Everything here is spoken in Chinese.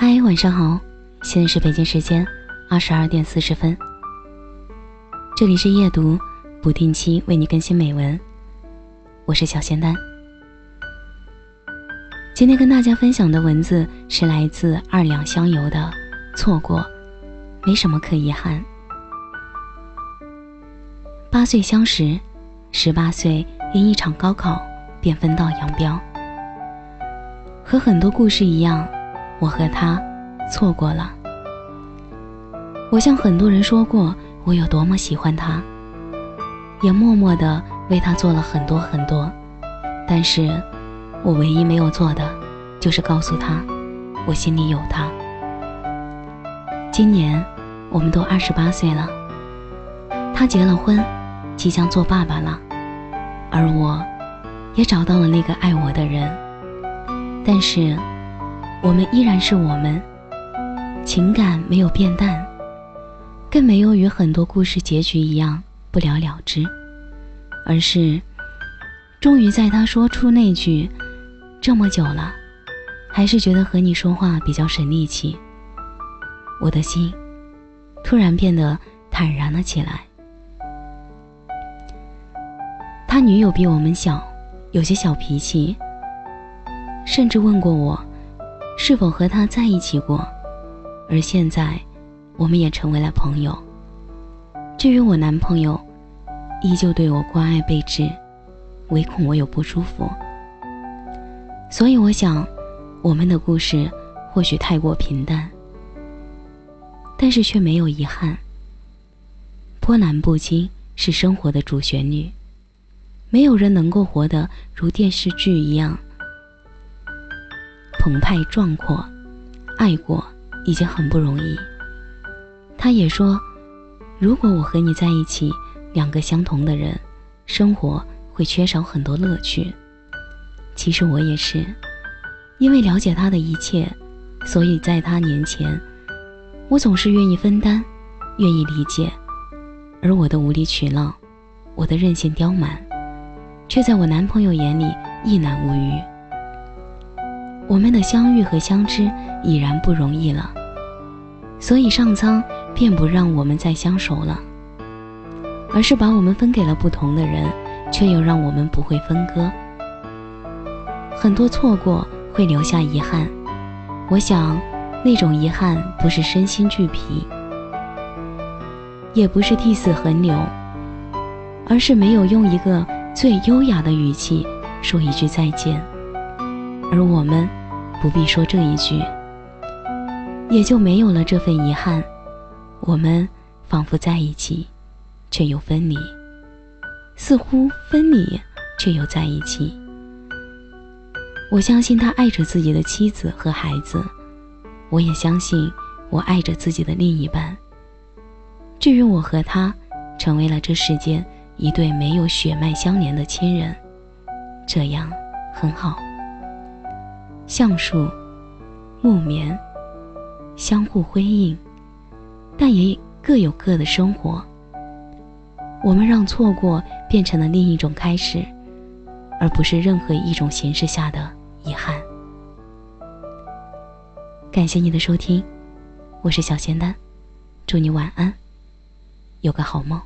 嗨，晚上好，现在是北京时间二十二点四十分。这里是夜读，不定期为你更新美文。我是小仙丹。今天跟大家分享的文字是来自二两香油的《错过》，没什么可遗憾。八岁相识，十八岁因一场高考便分道扬镳。和很多故事一样，我和他错过了。我向很多人说过我有多么喜欢他，也默默的为他做了很多很多，但是，我唯一没有做的，就是告诉他，我心里有他。今年，我们都二十八岁了，他结了婚，即将做爸爸了，而我，也找到了那个爱我的人。但是，我们依然是我们，情感没有变淡，更没有与很多故事结局一样不了了之，而是，终于在他说出那句“这么久了，还是觉得和你说话比较省力气”，我的心突然变得坦然了起来。他女友比我们小，有些小脾气。甚至问过我，是否和他在一起过，而现在，我们也成为了朋友。至于我男朋友，依旧对我关爱备至，唯恐我有不舒服。所以我想，我们的故事或许太过平淡，但是却没有遗憾。波澜不惊是生活的主旋律，没有人能够活得如电视剧一样。澎湃壮阔，爱过已经很不容易。他也说，如果我和你在一起，两个相同的人，生活会缺少很多乐趣。其实我也是，因为了解他的一切，所以在他年前，我总是愿意分担，愿意理解。而我的无理取闹，我的任性刁蛮，却在我男朋友眼里一览无余。我们的相遇和相知已然不容易了，所以上苍便不让我们再相守了，而是把我们分给了不同的人，却又让我们不会分割。很多错过会留下遗憾，我想，那种遗憾不是身心俱疲，也不是涕泗横流，而是没有用一个最优雅的语气说一句再见，而我们。不必说这一句，也就没有了这份遗憾。我们仿佛在一起，却又分离；似乎分离，却又在一起。我相信他爱着自己的妻子和孩子，我也相信我爱着自己的另一半。至于我和他，成为了这世间一对没有血脉相连的亲人，这样很好。橡树、木棉，相互辉映，但也各有各的生活。我们让错过变成了另一种开始，而不是任何一种形式下的遗憾。感谢你的收听，我是小仙丹，祝你晚安，有个好梦。